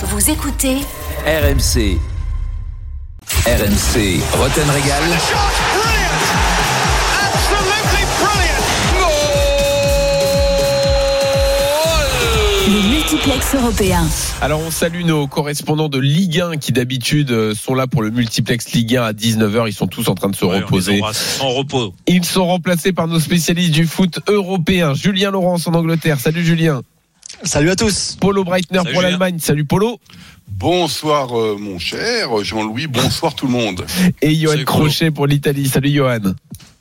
Vous écoutez RMC. RMC, Roten Régal. le multiplex européen. Alors on salue nos correspondants de Ligue 1 qui d'habitude euh, sont là pour le multiplex Ligue 1 à 19h. Ils sont tous en train de se reposer. En repos. Ils sont remplacés par nos spécialistes du foot européen. Julien Laurence en Angleterre. Salut Julien. Salut à tous. Polo Breitner Salut pour l'Allemagne. Salut Polo. Bonsoir euh, mon cher Jean-Louis, bonsoir tout le monde. Et Johan. Crochet pour l'Italie. Salut Johan.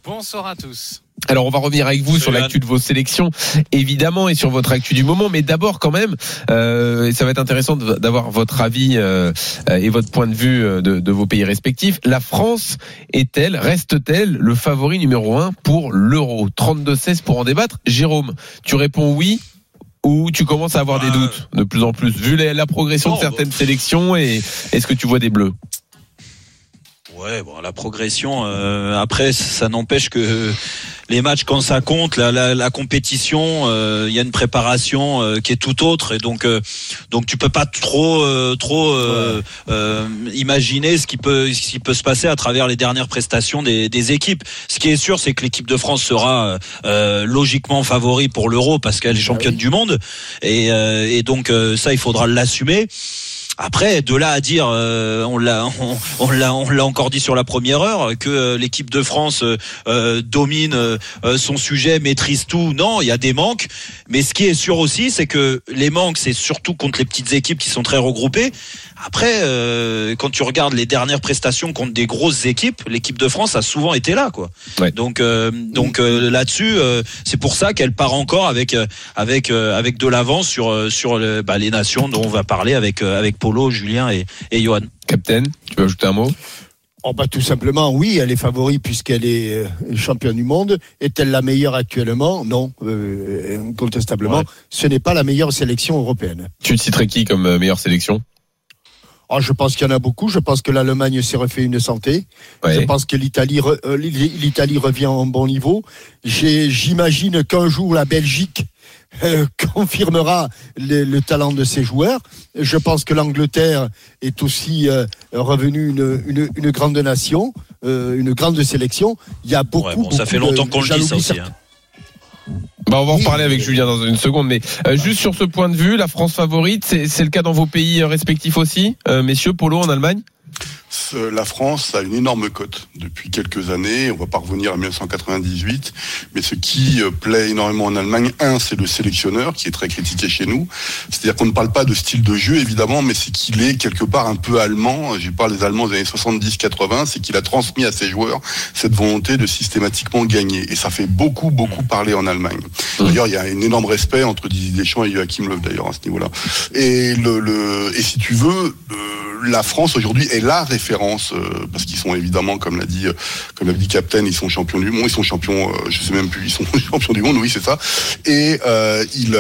Bonsoir à tous. Alors on va revenir avec vous Salut, sur l'actu de vos sélections, évidemment, et sur votre actu du moment. Mais d'abord quand même, euh, et ça va être intéressant d'avoir votre avis euh, euh, et votre point de vue euh, de, de vos pays respectifs. La France est-elle, reste-t-elle le favori numéro un pour l'Euro? 32-16 pour en débattre. Jérôme, tu réponds oui ou tu commences à avoir des doutes de plus en plus vu la, la progression de certaines sélections et est-ce que tu vois des bleus? Ouais, bon, la progression. euh, après, ça n'empêche que les matchs, quand ça compte, la, la, la compétition, euh, il y a une préparation euh, qui est tout autre, et donc, euh, donc tu peux pas trop, euh, trop euh, euh, imaginer ce qui peut, ce qui peut se passer à travers les dernières prestations des, des équipes. Ce qui est sûr, c'est que l'équipe de France sera euh, logiquement favori pour l'Euro parce qu'elle est championne du monde, et, euh, et donc euh, ça, il faudra l'assumer. Après, de là à dire, euh, on l'a, on, on l'a, on l'a encore dit sur la première heure, que euh, l'équipe de France euh, euh, domine euh, euh, son sujet, maîtrise tout. Non, il y a des manques. Mais ce qui est sûr aussi, c'est que les manques, c'est surtout contre les petites équipes qui sont très regroupées. Après, euh, quand tu regardes les dernières prestations contre des grosses équipes, l'équipe de France a souvent été là, quoi. Ouais. Donc, euh, donc euh, là-dessus, euh, c'est pour ça qu'elle part encore avec avec euh, avec de l'avance sur sur le- bah, les nations dont on va parler avec euh, avec Polo, Julien et et Johan. Captain, tu veux ajouter un mot? Oh bah tout simplement, oui, elle est favori puisqu'elle est euh, championne du monde. Est-elle la meilleure actuellement? Non, euh, incontestablement. Ouais. Ce n'est pas la meilleure sélection européenne. Tu te citerais qui comme euh, meilleure sélection? Oh, je pense qu'il y en a beaucoup. Je pense que l'Allemagne s'est refait une santé. Je pense que l'Italie re- euh, l'Italie revient en bon niveau. J'ai- J'imagine qu'un jour la Belgique euh, confirmera le, le talent de ses joueurs. Je pense que l'Angleterre est aussi euh, revenue une, une, une grande nation, euh, une grande sélection. Il y a beaucoup. Ouais, bon, ça beaucoup fait longtemps de qu'on le dit ça aussi. hein. Bah, on va en reparler avec Julien dans une seconde, mais euh, juste sur ce point de vue, la France favorite, c'est le cas dans vos pays euh, respectifs aussi, Euh, messieurs, Polo en Allemagne? La France a une énorme cote depuis quelques années. On va pas revenir à 1998, mais ce qui euh, plaît énormément en Allemagne, un, c'est le sélectionneur qui est très critiqué chez nous. C'est-à-dire qu'on ne parle pas de style de jeu évidemment, mais c'est qu'il est quelque part un peu allemand. J'ai parlé des Allemands des années 70-80, c'est qu'il a transmis à ses joueurs cette volonté de systématiquement gagner. Et ça fait beaucoup, beaucoup parler en Allemagne. D'ailleurs, il y a un énorme respect entre Didier Deschamps et Joachim Löw d'ailleurs à ce niveau-là. Et le, le et si tu veux, la France aujourd'hui est la référence euh, parce qu'ils sont évidemment, comme l'a dit, euh, comme l'a dit Captain, ils sont champions du monde, ils sont champions, euh, je sais même plus, ils sont champions du monde, oui c'est ça. Et ils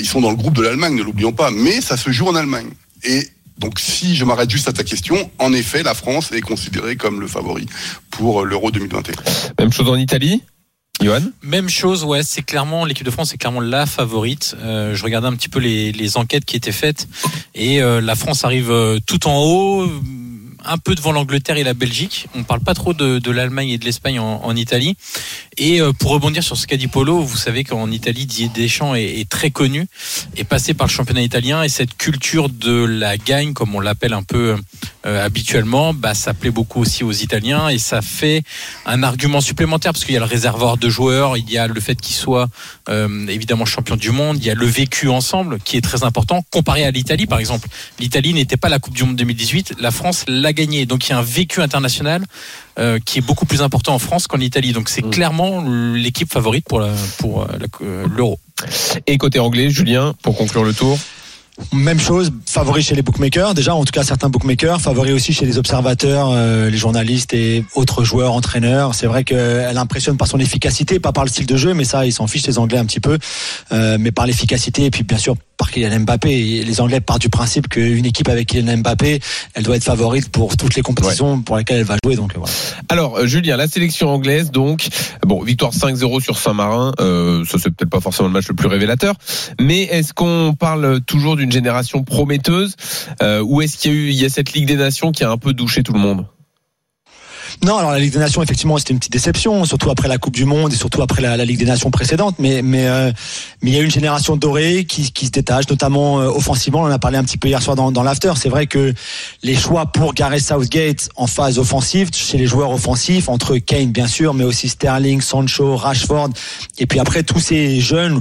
ils sont dans le groupe de l'Allemagne, ne l'oublions pas. Mais ça se joue en Allemagne. Et donc si je m'arrête juste à ta question, en effet, la France est considérée comme le favori pour l'Euro 2021. Même chose en Italie? Même chose, ouais, c'est clairement l'équipe de France est clairement la favorite. Euh, je regardais un petit peu les, les enquêtes qui étaient faites et euh, la France arrive euh, tout en haut, un peu devant l'Angleterre et la Belgique. On parle pas trop de, de l'Allemagne et de l'Espagne en, en Italie. Et euh, pour rebondir sur ce qu'a dit Polo, vous savez qu'en Italie, Didier Deschamps est, est très connu, est passé par le championnat italien et cette culture de la gagne, comme on l'appelle un peu euh, habituellement, bah, ça plaît beaucoup aussi aux Italiens et ça fait un argument supplémentaire parce qu'il y a le réservoir de joueurs, il y a le fait qu'ils soient euh, évidemment champions du monde, il y a le vécu ensemble qui est très important comparé à l'Italie par exemple. L'Italie n'était pas la Coupe du Monde 2018, la France l'a gagné, donc il y a un vécu international euh, qui est beaucoup plus important en France qu'en Italie. Donc c'est Mm. clairement l'équipe favorite pour la- pour l'Euro. Et côté anglais, Julien, pour conclure le tour Même chose, favori chez les bookmakers, déjà en tout cas certains bookmakers, favori aussi chez les observateurs, euh, les journalistes et autres joueurs, entraîneurs. C'est vrai qu'elle impressionne par son efficacité, pas par le style de jeu, mais ça ils s'en fichent les Anglais un petit peu, Euh, mais par l'efficacité et puis bien sûr par Kylian Mbappé. Et les Anglais partent du principe qu'une équipe avec Kylian Mbappé, elle doit être favorite pour toutes les compétitions pour lesquelles elle va jouer. Donc voilà. Alors, euh, Julien, la sélection anglaise, donc, bon, victoire 5-0 sur Saint-Marin, euh, ça c'est peut-être pas forcément le match le plus révélateur, mais est-ce qu'on parle toujours d'une génération prometteuse euh, ou est-ce qu'il y a eu il y a cette Ligue des Nations qui a un peu douché tout le monde? Non, alors la Ligue des Nations, effectivement, c'était une petite déception, surtout après la Coupe du Monde et surtout après la, Ligue des Nations précédente. Mais mais euh, mais il y a une génération dorée qui, qui se détache, notamment euh, offensivement. On en a parlé un petit peu hier soir dans, dans l'after. C'est vrai que les choix pour Gareth Southgate en phase offensive, chez les joueurs offensifs, entre Kane bien sûr, mais aussi Sterling, Sancho, Rashford, et puis après tous ces jeunes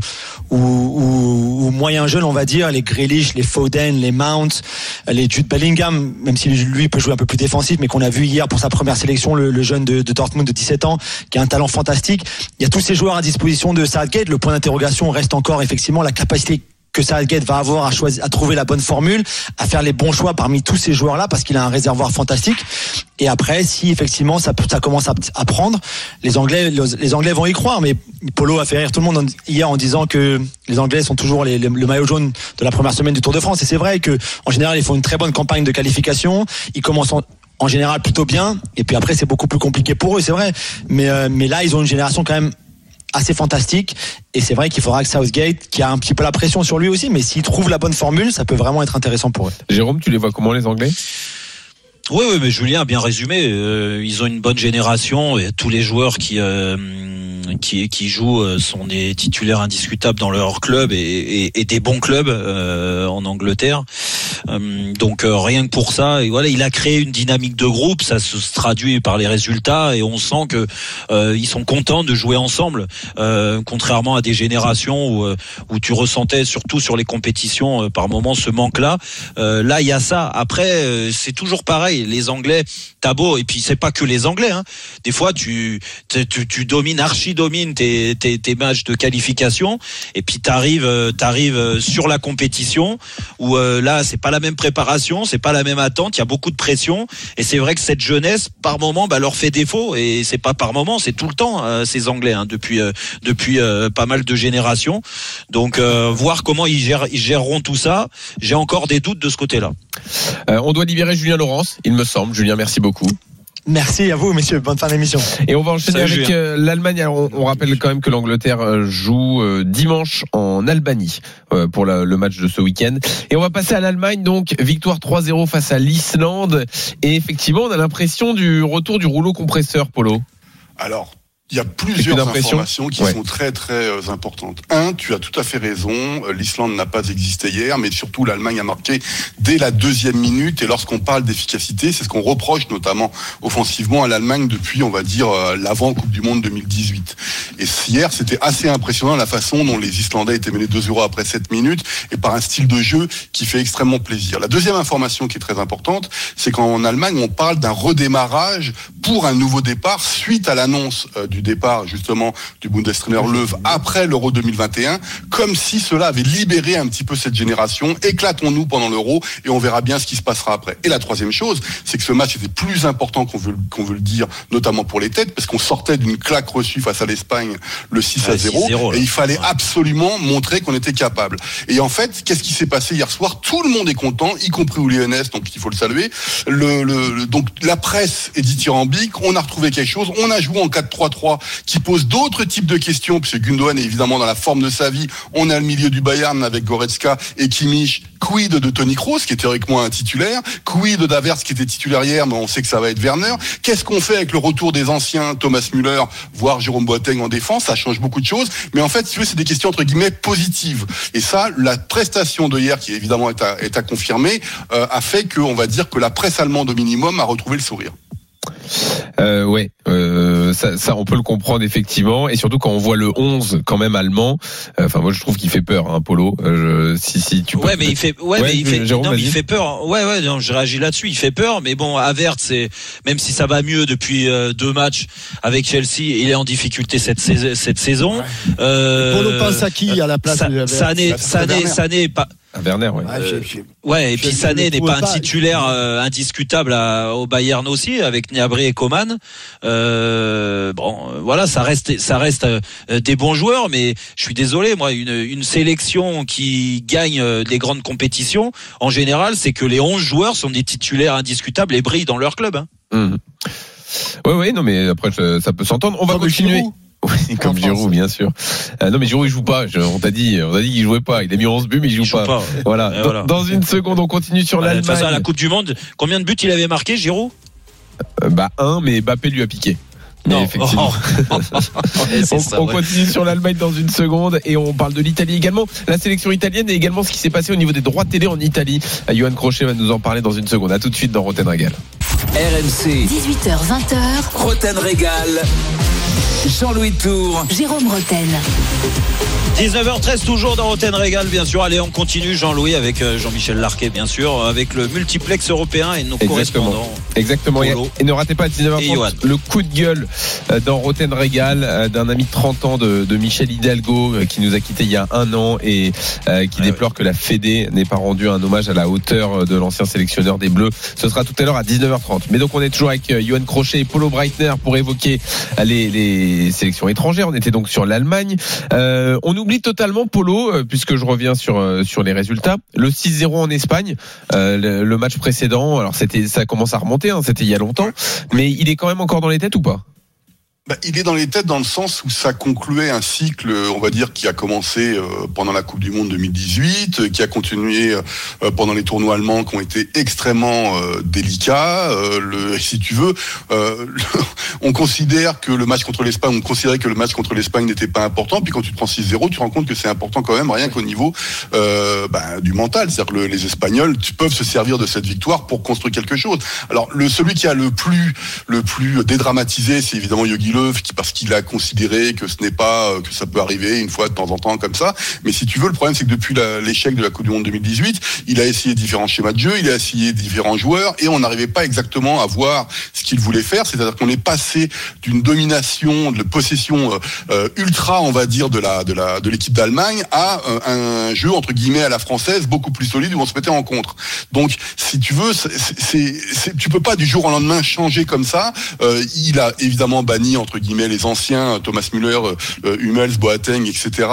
ou, ou, ou moyens jeunes, on va dire, les Grealish, les Foden, les Mount, les Jude Bellingham, même si lui peut jouer un peu plus défensif, mais qu'on a vu hier pour sa première sélection, le, jeune de, de Dortmund de 17 ans, qui a un talent fantastique. Il y a tous ces joueurs à disposition de Southgate. Le point d'interrogation reste encore effectivement la capacité que Southgate va avoir à trouver la bonne formule, à faire les bons choix parmi tous ces joueurs-là, parce qu'il a un réservoir fantastique. Et après, si effectivement ça, commence à, à prendre, les Anglais, les, Anglais vont y croire. Mais Polo a fait rire tout le monde en- hier en disant que les Anglais sont toujours les- le maillot jaune de la première semaine du Tour de France. Et c'est vrai que en général, ils font une très bonne campagne de qualification. Ils commencent en, en général plutôt bien. Et puis après, c'est beaucoup plus compliqué pour eux, c'est vrai. Mais, euh, mais là, ils ont une génération quand même assez fantastique et c'est vrai qu'il faudra que Southgate qui a un petit peu la pression sur lui aussi mais s'il trouve la bonne formule ça peut vraiment être intéressant pour eux Jérôme, tu les vois comment les Anglais? Oui, oui, mais Julien a bien résumé. Euh, ils ont une bonne génération et tous les joueurs qui euh, qui qui jouent euh, sont des titulaires indiscutables dans leur club et, et, et des bons clubs euh, en Angleterre. Euh, donc euh, rien que pour ça, et voilà, il a créé une dynamique de groupe. Ça se traduit par les résultats et on sent que ils sont contents de jouer ensemble, contrairement à des générations où où tu ressentais surtout sur les compétitions par moment ce manque-là. Là, il y a ça. Après, c'est toujours pareil. Les Anglais, t'as beau, et puis c'est pas que les Anglais. Hein. Des fois, tu, tu, tu, domines, archi domines tes, tes, tes matchs de qualification, et puis t'arrives, euh, t'arrives euh, sur la compétition où euh, là, c'est pas la même préparation, c'est pas la même attente. Il y a beaucoup de pression, et c'est vrai que cette jeunesse, par moment, bah, leur fait défaut. Et c'est pas par moment, c'est tout le temps ces Anglais hein, depuis euh, depuis pas mal de générations. Donc, voir comment ils, gèrent, ils géreront tout ça, j'ai encore des doutes de ce côté-là. On doit libérer Julien Laurence, il me semble. Julien, merci beaucoup. merci à vous messieurs bonne fin d'émission Et on va enchaîner Salut, avec euh, l'Allemagne. Alors, On, on rappelle quand même que l'Angleterre euh, joue euh, dimanche en Albanie euh, pour la- le match de ce week-end. Et on va passer à l'Allemagne. Donc victoire 3-0 face à l'Islande. Et effectivement, on a l'impression du retour du rouleau compresseur, Polo. Alors, il y a plusieurs informations qui Ouais. sont très très euh, importantes. Un, tu as tout à fait raison, euh, l'Islande n'a pas existé hier, mais surtout l'Allemagne a marqué dès la deuxième minute. Et lorsqu'on parle d'efficacité, c'est ce qu'on reproche notamment offensivement à l'Allemagne depuis, on va dire, euh, l'avant Coupe du Monde 2018. Et hier, c'était assez impressionnant la façon dont les Islandais étaient menés 2-0 après 7 minutes et par un style de jeu qui fait extrêmement plaisir. La deuxième information qui est très importante, c'est qu'en Allemagne, on parle d'un redémarrage pour un nouveau départ suite à l'annonce euh, du départ justement du Bundestrainer Löw après l'Euro 2021, comme si cela avait libéré un petit peu cette génération. Éclatons-nous pendant l'Euro et on verra bien ce qui se passera après. Et la troisième chose, c'est que ce match était plus important qu'on veut, qu'on veut le dire, notamment pour les têtes, parce qu'on sortait d'une claque reçue face à l'Espagne le 6 à Ouais, 0, 6-0, là. et il fallait Ouais. absolument montrer qu'on était capable. Et en fait, qu'est-ce qui s'est passé hier soir? Tout le monde est content, y compris Uli Hoeneß, donc il faut le saluer. Le, le- le- donc la presse est dithyrambique, on a retrouvé quelque chose, on a joué en 4-3-3 qui pose d'autres types de questions, puisque Gundogan est évidemment dans la forme de sa vie. On a le milieu du Bayern avec Goretzka et Kimmich. Quid de Tony Kroos, qui est théoriquement un titulaire Quid d'Avers, qui était titulaire hier, mais on sait que ça va être Werner Qu'est-ce qu'on fait avec le retour des anciens, Thomas Müller, voire Jérôme Boateng en défense? Ça change beaucoup de choses. Mais en fait, si c'est des questions entre guillemets positives. Et ça, la prestation de hier, qui évidemment est à, est à confirmer, euh, a fait que, on va dire que la presse allemande au minimum a retrouvé le sourire. Euh, ouais, euh, ça, ça, on peut le comprendre effectivement, et surtout quand on voit le 11 quand même allemand. euh, Enfin, moi je trouve qu'il fait peur, hein, Polo. Euh, je- si si tu peux. Ouais, mais il fait, ouais, Ouais, mais il fait, Jérôme, non, mais il vas-y. fait peur. Ouais, ouais, non, je réagis là-dessus. Il fait peur, mais bon, Avert, c'est même si ça va mieux depuis euh, deux matchs avec Chelsea, il est en difficulté cette saison. Cette saison. Euh, Polo pense à qui à la place Sa- de Sané, ça Sané. Sané, pas. À Werner, ouais. Ah, j'ai- Ouais, et puis Sané n'est pas un titulaire euh, indiscutable à- au Bayern aussi, avec Niabri et Coman. Euh, bon, euh, voilà, ça reste, ça reste euh, des bons joueurs, mais je suis désolé, moi, une, une sélection qui gagne euh, les grandes compétitions, en général, c'est que les 11 joueurs sont des titulaires indiscutables et brillent dans leur club. Hein. Mhm. Ouais, ouais, non, mais après, ça peut s'entendre. On va continuer. Oui, comme. Giroud, bien sûr. Euh, non, mais Giroud, il joue pas. Je- on t'a dit, on t'a dit qu'il jouait pas. Il a mis 11 buts, mais il joue Ils jouent pas. pas. Voilà. Dans- voilà. Dans, une seconde, on continue sur toute façon, à la l'Allemagne. Coupe du Monde, combien de buts il avait marqué, Giroud? Euh, bah, un, mais Mbappé lui a piqué. Effectivement. C'est On, ça, on ouais. continue sur l'Allemagne dans une seconde et on parle de l'Italie également. La sélection italienne et également ce qui s'est passé au niveau des droits télé en Italie. Euh, Johan Crochet va nous en parler dans une seconde. À tout de suite dans Roten Régal. RMC, 18h, 20h, Roten Régal. Jean-Louis Tour. Jérôme Roten. 19h13 toujours dans Roten Régal bien sûr. Allez on continue Jean-Louis avec euh, Jean-Michel Larquet bien sûr avec le multiplex européen et nos Exactement. correspondants. Exactement. Et, Polo. et ne ratez pas à Et 19h30 Johan. le coup de gueule euh, dans Roten Régal euh, d'un ami de 30 ans de, de Michel Hidalgo qui nous a quitté il y a un an et euh, qui déplore que la Fédé n'ait pas rendu un hommage à la hauteur de l'ancien sélectionneur des Bleus. Ce sera tout à l'heure à 19h30. Mais donc on est toujours avec Johan Crochet et Polo Breitner pour évoquer les, les sélections étrangères. On était donc sur l'Allemagne. Euh, on oublie totalement Polo euh, puisque je reviens sur euh, sur les résultats. Le 6-0 en Espagne, euh, le, match précédent. Alors c'était ça commence à remonter. hein, c'était il y a longtemps, mais il est quand même encore dans les têtes ou pas? Bah, il est dans les têtes dans le sens où ça concluait un cycle, on va dire, qui a commencé euh, pendant la Coupe du Monde 2018, euh, qui a continué euh, pendant les tournois allemands qui ont été extrêmement euh, délicats. Euh, le, si tu veux, euh, on considère que le match contre l'Espagne, on considérait que le match contre l'Espagne n'était pas important. Puis quand tu te prends 6-0, tu te rends compte que c'est important quand même, rien qu'au niveau euh, bah, du mental. C'est-à-dire que le- les Espagnols tu- peuvent se servir de cette victoire pour construire quelque chose. Alors le celui qui a le plus le plus dédramatisé, c'est évidemment Yogi Parce qu'il a considéré que ce n'est pas euh, que ça peut arriver une fois de temps en temps comme ça. Mais si tu veux, le problème c'est que depuis l'échec de la Coupe du Monde 2018, il a essayé différents schémas de jeu, il a essayé différents joueurs et on n'arrivait pas exactement à voir ce qu'il voulait faire. C'est-à-dire qu'on est passé d'une domination, de possession euh, euh, ultra, on va dire, de la de la de l'équipe d'Allemagne à un jeu entre guillemets à la française beaucoup plus solide où on se mettait en contre. Donc, si tu veux, c'est, tu peux pas du jour au lendemain changer comme ça. Il a évidemment banni entre guillemets les anciens, euh, Thomas Müller, euh, euh, Hummels, Boateng, etc.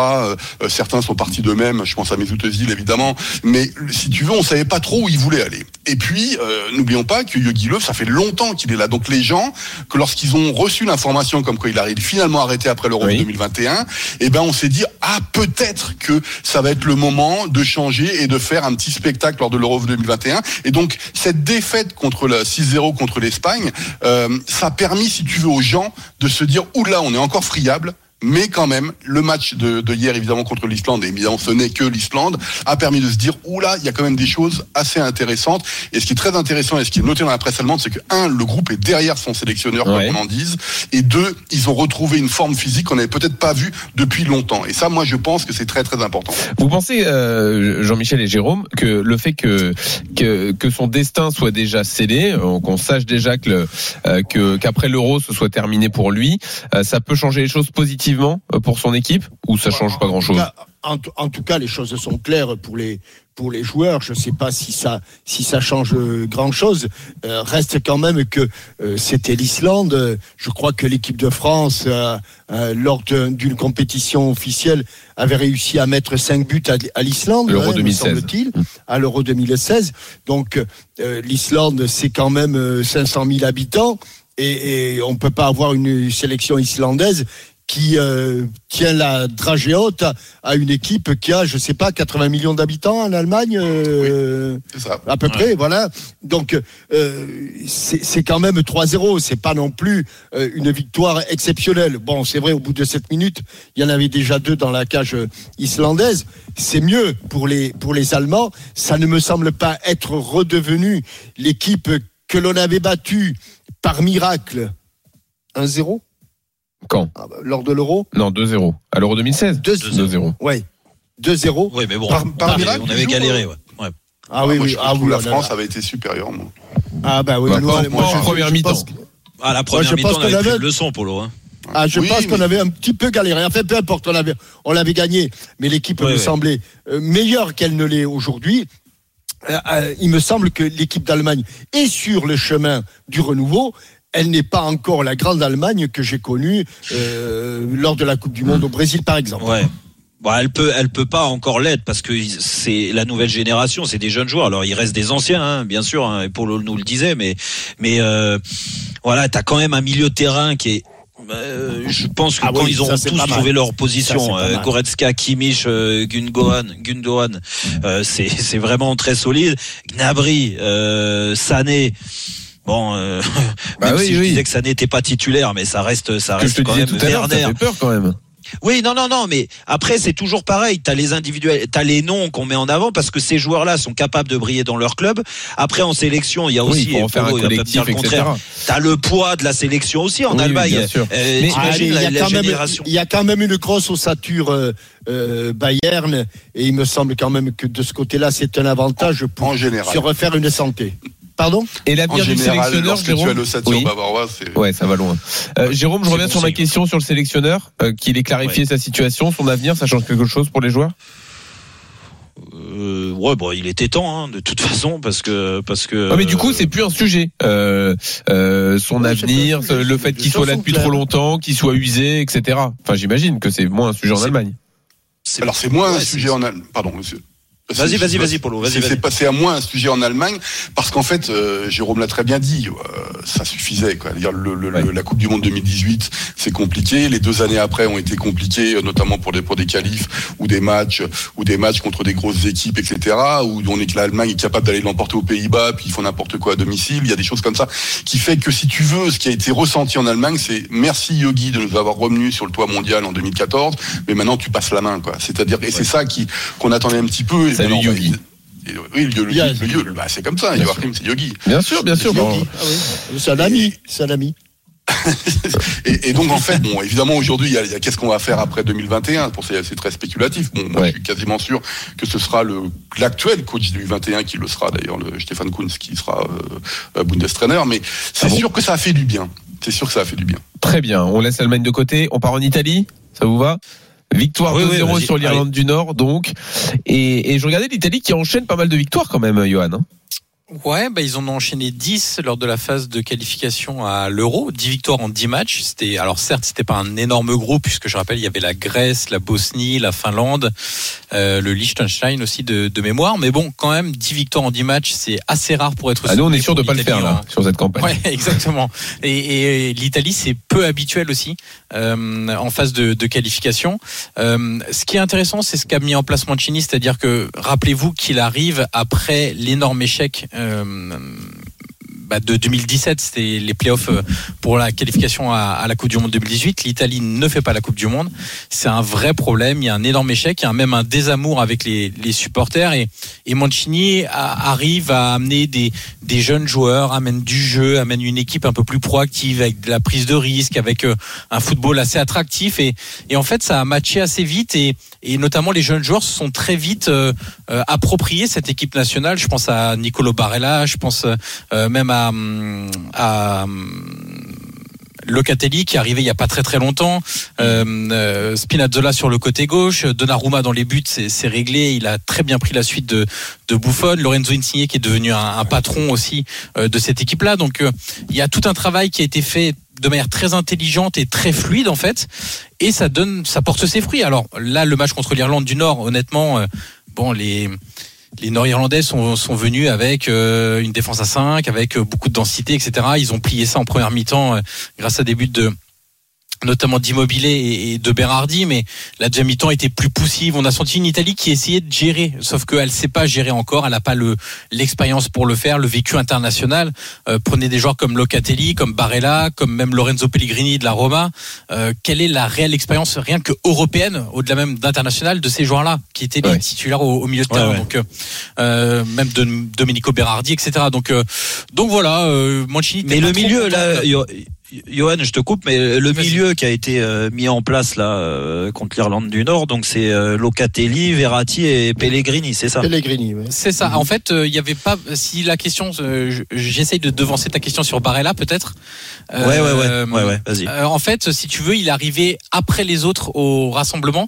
Certains sont partis d'eux-mêmes. Je pense à Mesut Özil évidemment. Mais si tu veux, on savait pas trop où il voulait aller. Et puis, euh, n'oublions pas que Yogi Löw, ça fait longtemps qu'il est là. Donc les gens, que lorsqu'ils ont reçu l'information comme quoi il arrive finalement arrêté après l'Euro Oui. 2021, eh ben on s'est dit ah peut-être que ça va être le moment de changer et de faire un petit spectacle lors de l'Euro 2021. Et donc cette défaite contre la 6-0 contre l'Espagne, euh, ça a permis, si tu veux, aux gens de se dire oula, on est encore friable. Mais quand même, le match de, de hier, évidemment, contre l'Islande, et évidemment, ce n'est que l'Islande, a permis de se dire, oula, il y a quand même des choses assez intéressantes. Et ce qui est très intéressant, et ce qui est noté dans la presse allemande, c'est que, un, le groupe est derrière son sélectionneur, Ouais. comme on en dise, et deux, ils ont retrouvé une forme physique qu'on n'avait peut-être pas vue depuis longtemps. Et ça, moi, je pense que c'est très, très important. Vous pensez, euh, Jean-Michel et Jérôme, que le fait que, que que son destin soit déjà scellé, euh, qu'on sache déjà que euh, que qu'après l'Euro ce soit terminé pour lui, euh, ça peut changer les choses positivement euh, pour son équipe ou ça change pas tout cas- En, tout- en tout cas, les choses sont claires pour les pour les joueurs. Je ne sais pas si ça si ça change grand chose. reste quand même que euh, c'était l'Islande. Euh, Je crois que l'équipe de France, euh, euh, lors d'une compétition officielle, avait réussi à mettre 5 buts à, à l'Islande. L'Euro hein, me 2016. semble-t-il, à l'Euro 2016. Donc euh, l'Islande, c'est quand même euh, 500 000 habitants et, et on peut pas avoir une sélection islandaise qui euh, tient la dragée haute à, une équipe qui a, je sais pas, 80 millions d'habitants en Allemagne, euh, C'est ça. à peu près, voilà. Donc euh, c'est c'est quand même 3-0, c'est pas non plus euh, une victoire exceptionnelle. Bon, c'est vrai, au bout de 7 minutes, il y en avait déjà deux dans la cage euh, islandaise. C'est mieux pour les pour les Allemands. Ça ne me semble pas être redevenu l'équipe que l'on avait battue par miracle 1-0 Quand ah bah, lors de l'Euro. Non, 2-0. À l'Euro 2016 2-0. 2-0. Ouais. 2-0. Oui, mais bon, Par- par on, miracle, on avait galéré. euh, Ouais. Ouais. Ah oui, moi, oui. Ah oui, la France avait été supérieure. Moi. Ah bah oui. Bah, nous, pas- moi, en je- première mi-temps. Ah, la première je mi-temps, pense on qu'on avait plus avait- de leçon, Polo. Hein. Ah, je Oui, pense mais- qu'on avait un petit peu galéré. Enfin, peu importe, on l'avait, on l'avait gagné, mais l'équipe Ouais, me ouais. semblait euh, meilleure qu'elle ne l'est aujourd'hui. Euh, euh, il me semble que l'équipe d'Allemagne est sur le chemin du renouveau. Elle n'est pas encore la grande Allemagne que j'ai connue euh, lors de la Coupe du Monde au Brésil, par exemple. Ouais. Bon, elle peut, elle peut pas encore l'être parce que c'est la nouvelle génération, c'est des jeunes joueurs. Alors il reste des anciens, hein, bien sûr. Hein, et Paulo nous le disait, mais, mais euh, voilà, t'as quand même un milieu de terrain qui est. euh, je pense que Ah quand oui, ils ont ça, c'est tous trouvé leur Ça, position, pas euh. Goretzka, Kimmich, Gundogan, Gundogan, euh, c'est c'est vraiment très solide. Gnabry, euh, Sané. Bon, euh, Bah même oui, si je oui. disais que Sané n'était pas titulaire, mais ça reste, ça Que je reste te quand même tout à l'heure, ça Werner. fait peur quand même. Oui, non, non, non, mais après c'est toujours pareil. T'as les individuels, t'as les noms qu'on met en avant parce que ces joueurs-là sont capables de briller dans leur club. Après en sélection, il y a Oui, aussi, et faire un il dire le etc. contraire. T'as le poids de la sélection aussi en Oui, oui, Allemagne. bien sûr. Euh, Mais- Allez, il, y la, a quand même, génération. il y a quand même une grosse ossature euh, euh, Bayern et il me semble quand même que de ce côté-là, c'est un avantage pour En général. se refaire une santé. Pardon Et En l'avenir du général, sélectionneur, lorsque tu as Jérôme Oui. bavaroise, c'est. Ouais, ça va loin. Euh, Jérôme, je reviens bon sur ma question sur le sélectionneur, euh, qu'il ait clarifié sa situation, son avenir, ça change quelque chose pour les joueurs? Euh, ouais, bon, il était temps, hein, de toute façon, parce que, parce que. Ah, mais du coup, c'est plus un sujet. Euh, euh, son Oui, avenir, le fait qu'il soit là depuis trop longtemps, qu'il soit usé, etc. Enfin, j'imagine que c'est moins un sujet en Allemagne. c'est- Alors c'est moins ouais, un sujet en Allemagne. Pardon, monsieur. Vas-y, vas-y, vas-y, Polo, vas-y, c'est- passé à moins un sujet en Allemagne parce qu'en fait, euh, Jérôme l'a très bien dit, euh, ça suffisait. Quoi. Le, le- le- la Coupe du Monde 2018, c'est compliqué. Les deux années après ont été compliquées, euh, notamment pour des pour des qualifs ou des matchs ou des matchs contre des grosses équipes, etc. Où on est que l'Allemagne est capable d'aller l'emporter aux Pays-Bas, puis ils font n'importe quoi à domicile. Il y a des choses comme ça qui fait que si tu veux, ce qui a été ressenti en Allemagne, c'est merci Yogi de nous avoir revenus sur le toit mondial en 2014, mais maintenant tu passes la main, quoi. C'est-à-dire et c'est ça qui qu'on attendait un petit peu. Salut, maintenant, Yogi. bah, Oui, le, le, Bien, le- le- bah, c'est comme ça. Joachim, c'est Yogi. Bien sûr, bien sûr. Bon. Ah oui. C'est un ami. C'est un ami. Et, et donc en fait, bon, évidemment aujourd'hui, il y a, il y a qu'est-ce qu'on va faire après 2021 Pour ça, c'est très spéculatif. Bon, moi, Ouais. je suis quasiment sûr que ce sera le l'actuel coach du 21 qui le sera d'ailleurs, le Stéphane Kunz qui sera euh, euh, Bundestrainer. Mais c'est Ah bon sûr que ça a fait du bien. C'est sûr que ça a fait du bien. Très bien. On laisse l'Allemagne de côté. On part en Italie. Ça vous va? Victoire Oui, oui, 2-0 vas-y. sur l'Irlande du Nord, donc. Et, et je regardais l'Italie qui enchaîne pas mal de victoires quand même, Johan. hein. Ouais, bah ils en ont enchaîné 10 lors de la phase de qualification à l'Euro, 10 victoires en 10 matchs. C'était alors certes, c'était pas un énorme groupe puisque je rappelle, il y avait la Grèce, la Bosnie, la Finlande, euh, le Liechtenstein aussi de, de mémoire, mais bon, quand même 10 victoires en 10 matchs, c'est assez rare pour être Ah, nous, on est sûr de pas le faire là, sur cette campagne. Ouais, exactement. Et, et l'Italie, c'est peu habituel aussi euh, en phase de, de qualification. Euh, ce qui est intéressant, c'est ce qu'a mis en place Mancini, c'est-à-dire que rappelez-vous qu'il arrive après l'énorme échec. Um. Bah, de 2017, c'était les playoffs euh, pour la qualification à, la Coupe du Monde 2018. L'Italie ne fait pas la Coupe du Monde. C'est un vrai problème. Il y a un énorme échec. Il y a même un désamour avec les, les supporters. Et, et Mancini arrive à amener des, des jeunes joueurs, amène du jeu, amène une équipe un peu plus proactive avec de la prise de risque, avec euh, un football assez attractif. Et, et en fait, ça a matché assez vite. Et, et notamment, les jeunes joueurs se sont très vite euh, euh, appropriés cette équipe nationale. Je pense à Nicolo Barella, je pense même à, à hum, Locatelli qui est arrivé il y a pas très très longtemps, euh, euh, Spinazzola sur le côté gauche, Donnarumma dans les buts, c'est réglé. Il a très bien pris la suite de, de Buffon, Lorenzo Insigne qui est devenu un, patron aussi euh, de cette équipe-là. Donc il y a tout un travail qui a été fait de manière très intelligente et très fluide en fait, et ça donne, ça porte ses fruits. Alors là, le match contre l'Irlande du Nord, honnêtement, bon les les Nord-Irlandais sont, sont venus avec euh, une défense à 5, avec euh, beaucoup de densité, etc. Ils ont plié ça en première mi-temps euh, grâce à des buts de notamment d'Immobilier et, de Berardi, mais la deuxième mi-temps était plus poussive. On a senti une Italie qui essayait de gérer, sauf qu'elle sait pas gérer encore. Elle n'a pas le l'expérience pour le faire, le vécu international. Euh, prenez des joueurs comme Locatelli, comme Barella, comme même Lorenzo Pellegrini de la Roma. Euh, quelle est la réelle expérience, rien que européenne, au-delà même d'international, de ces joueurs-là qui étaient les Ouais. titulaires au, au milieu de terrain? ouais. Donc, euh, euh, même de Domenico Berardi, etc. Donc, euh, donc voilà, euh, Mancini. Mais le milieu, là, Yo- Johan, je te coupe, mais le milieu qui a été euh, mis en place là euh, contre l'Irlande du Nord, donc c'est euh, Locatelli, Verratti et Pellegrini, c'est ça? Pellegrini, ouais. C'est ça. En fait, il y avait pas. Si la question, je- j'essaye de devancer ta question sur Barella, peut-être. Ouais, ouais, ouais, ouais, ouais, vas-y. En fait, si tu veux, il est arrivé après les autres au rassemblement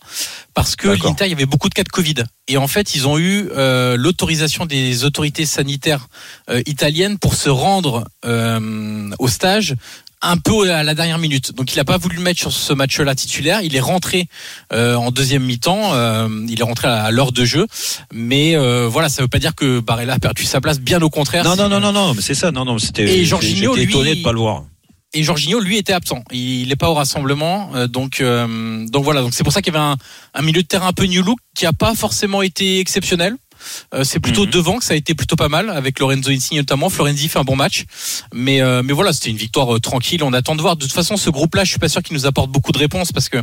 parce que il y avait beaucoup de cas de Covid. Et en fait, ils ont eu euh, l'autorisation des autorités sanitaires euh, italiennes pour se rendre euh, au stage un peu à la dernière minute. Donc il n'a pas voulu le mettre sur ce match-là titulaire. Il est rentré euh, en deuxième mi-temps. euh, il est rentré à l'heure de jeu. Mais euh, voilà, ça veut pas dire que Barella a perdu sa place. Bien au contraire. Non, non, non, non, non, mais c'est ça. Non, non, c'était. Et Jorginho, J'étais lui, étonné de pas le voir. et Jorginho lui était absent. Il n'est pas au rassemblement, donc euh, donc voilà. Donc c'est pour ça qu'il y avait un, un milieu de terrain un peu new look qui a pas forcément été exceptionnel. Euh, c'est plutôt Mhm. devant que ça a été plutôt pas mal avec Lorenzo Insigne notamment. Florenzi fait un bon match, mais euh, mais voilà, c'était une victoire euh, tranquille. On attend de voir. De toute façon, ce groupe-là, je suis pas sûr qu'il nous apporte beaucoup de réponses parce que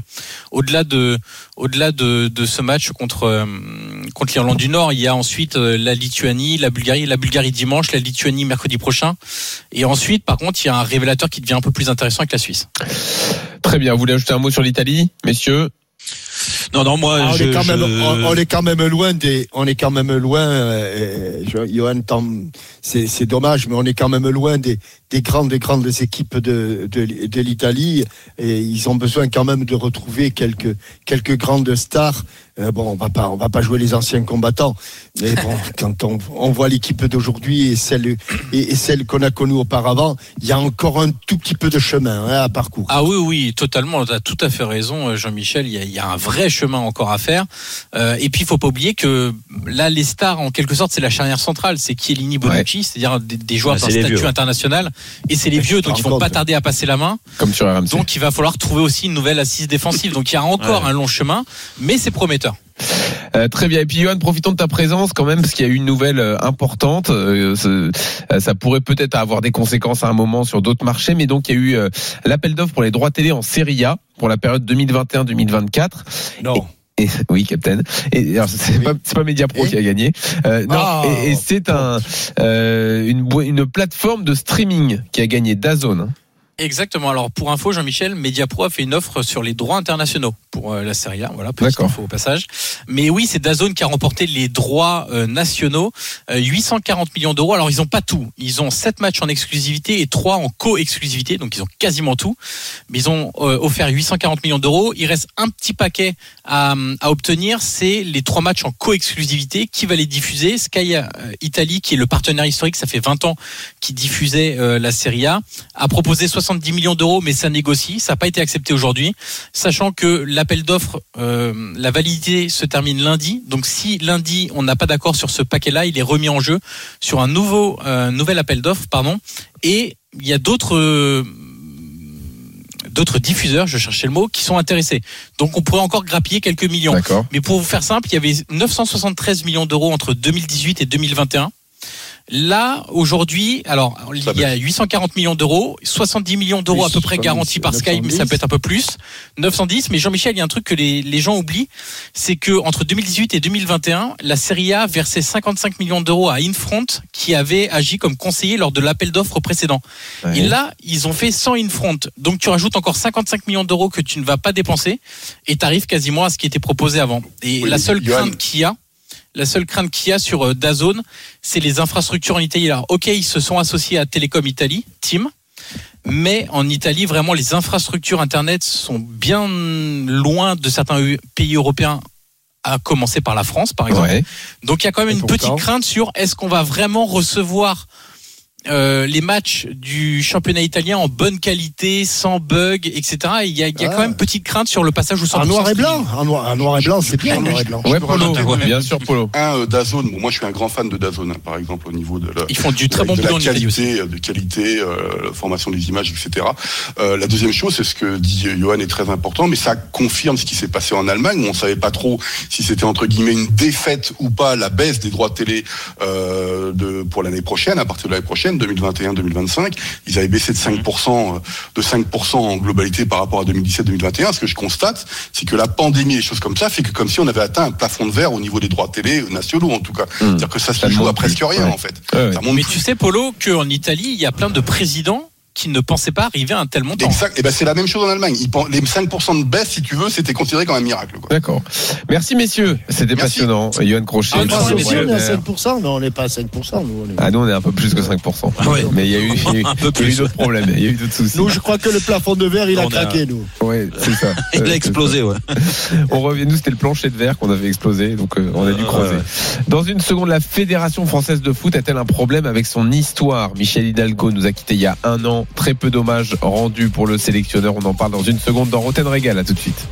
au-delà de au-delà de, de ce match contre euh, contre l'Irlande du Nord, il y a ensuite euh, la Lituanie, la Bulgarie, la Bulgarie dimanche, la Lituanie mercredi prochain, et ensuite, par contre, il y a un révélateur qui devient un peu plus intéressant avec la Suisse. Très bien. Vous voulez ajouter un mot sur l'Italie, messieurs? Non, non, moi, Ah, on, je, est quand je- même, on, on est quand même loin des, on est quand même loin. euh, je- Johan, c'est dommage, mais on est quand même loin des, des grandes, des grandes équipes de, de, de l'Italie. Et ils ont besoin quand même de retrouver quelques, quelques grandes stars. Euh, bon, on va pas, on va pas jouer les anciens combattants, mais bon, quand on, on voit l'équipe d'aujourd'hui et celle, et, et celle qu'on a connue auparavant, il y a encore un tout petit peu de chemin hein, à parcourir. Ah oui, oui, totalement. Tu as tout à fait raison, euh, Jean-Michel. Il y, a, il y a un vrai chemin encore à faire. Euh, et puis, il faut pas oublier que là, les stars, en quelque sorte, c'est la charnière centrale. C'est Chiellini, Bonucci, c'est-à-dire des, des joueurs Ah, d'un les statut vieux. international. Et c'est les vieux, donc ils vont pas tarder à passer la main. Comme sur RMC. Donc, il va falloir trouver aussi une nouvelle assise défensive. Donc, il y a encore Ouais. un long chemin, mais c'est prometteur. Euh, très bien. Et puis, Johan, profitons de ta présence quand même, parce qu'il y a eu une nouvelle euh, importante. Euh, ça pourrait peut-être avoir des conséquences à un moment sur d'autres marchés, mais donc il y a eu euh, l'appel d'offres pour les droits télé en Serie A pour la période 2021-2024. Non. Et, oui, Captain. Et alors, c'est Oui. pas, Mediapro qui a gagné. Euh, non. Ah. et, et c'est un euh, une, une plateforme de streaming qui a gagné Dazone. Exactement. Alors pour info, Jean-Michel, Mediapro a fait une offre sur les droits internationaux pour euh, la Serie A. Voilà, petite info au passage. Mais oui, c'est Dazone qui a remporté les droits euh, nationaux, euh, 840 millions d'euros. Alors ils ont pas tout. Ils ont 7 matchs en exclusivité et 3 en co-exclusivité, donc ils ont quasiment tout. Mais ils ont euh, offert 840 millions d'euros. Il reste un petit paquet à, à obtenir, c'est les trois matchs en co-exclusivité. Qui va les diffuser Sky euh, Italie, qui est le partenaire historique, ça fait 20 ans qui diffusait euh, la Serie A, a proposé 70 millions d'euros, mais ça négocie. Ça n'a pas été accepté aujourd'hui, sachant que l'appel d'offres, euh, la validité se termine lundi. Donc si lundi on n'a pas d'accord sur ce paquet-là, il est remis en jeu sur un nouveau euh, nouvel appel d'offres, pardon. Et il y a d'autres euh, d'autres diffuseurs, je cherchais le mot, qui sont intéressés. Donc on pourrait encore grappiller quelques millions. Mais pour vous faire simple, il y avait 973 millions d'euros entre 2018 et 2021. Là, aujourd'hui, alors, il y a 840 millions d'euros, 70 millions d'euros à peu près 70, garantis par Sky, mais ça 910. peut être un peu plus. 910, mais Jean-Michel, il y a un truc que les, les gens oublient, c'est que entre 2018 et 2021, la Serie A versait 55 millions d'euros à Infront, qui avait agi comme conseiller lors de l'appel d'offres précédent. Ouais. Et là, ils ont fait 100 Infront. Donc tu rajoutes encore 55 millions d'euros que tu ne vas pas dépenser, et tu arrives quasiment à ce qui était proposé avant. Et Oui, la seule crainte qu'il y a, la seule crainte qu'il y a sur euh, Dazone, c'est les infrastructures en Italie. Alors, ok, ils se sont associés à Telecom Italie, Team, mais en Italie, vraiment, les infrastructures Internet sont bien loin de certains pays européens, à commencer par la France, par exemple. Ouais. Donc, il y a quand même Et une petite crainte sur est-ce qu'on va vraiment recevoir euh, les matchs du championnat italien en bonne qualité, sans bug, etc. Et Il y a, il y a quand Ah. même petite crainte sur le passage au 100% En noir et blanc, en noir, en noir et blanc, c'est bien en noir et blanc. Ouais, Polo. ouais. Bien sûr, Polo. Un euh, Dazone, bon, moi je suis un grand fan de Dazone, hein, par exemple, au niveau de la, Ils font du très bon de boulot la en Italie aussi. qualité, de qualité, euh, formation des images, etc. Euh, la deuxième chose, c'est ce que dit Johan est très important, mais ça confirme ce qui s'est passé en Allemagne, où on savait pas trop si c'était entre guillemets une défaite ou pas la baisse des droits de télé euh, de, pour l'année prochaine, à partir de l'année prochaine, 2021-2025. Ils avaient baissé de 5%, euh, de 5% en globalité par rapport à 2017-2021. Ce que je constate, c'est que la pandémie et choses comme ça fait que comme si on avait atteint un plafond de verre au niveau des droits de télé nationaux, en tout cas. C'est-à-dire que ça se Ça joue à presque rien, Ouais. en fait. Ouais, ouais. Mais plus. tu sais, Polo, qu'en Italie, il y a plein de présidents qui ne pensaient pas arriver à un tel montant. Exact. Et ben c'est la même chose en Allemagne. Les 5% de baisse, si tu veux, c'était considéré comme un miracle. Quoi. D'accord. Merci messieurs, c'était Merci. passionnant. Johan Crochet, Ah, On est on à Brunner. 5%, mais on n'est pas à 5%. Nous, on est- Ah nous on est un peu plus que 5%. Ouais. Mais il y a eu, il y a eu- Un peu a eu plus. d'autres problèmes, il y a eu d'autres soucis. Nous, je crois que le plafond de verre, il a On craqué, nous. Ouais, c'est ça. Il Euh, a explosé, ouais. On revient, nous c'était le plancher de verre qu'on avait explosé, donc euh, on a dû creuser. ouais. Dans une seconde, la Fédération française de foot a-t-elle un problème avec son histoire? Michel Hidalgo nous a quitté il y a un an. Très peu d'hommages rendus pour le sélectionneur. On en parle dans une seconde dans Roten Régal. À tout de suite.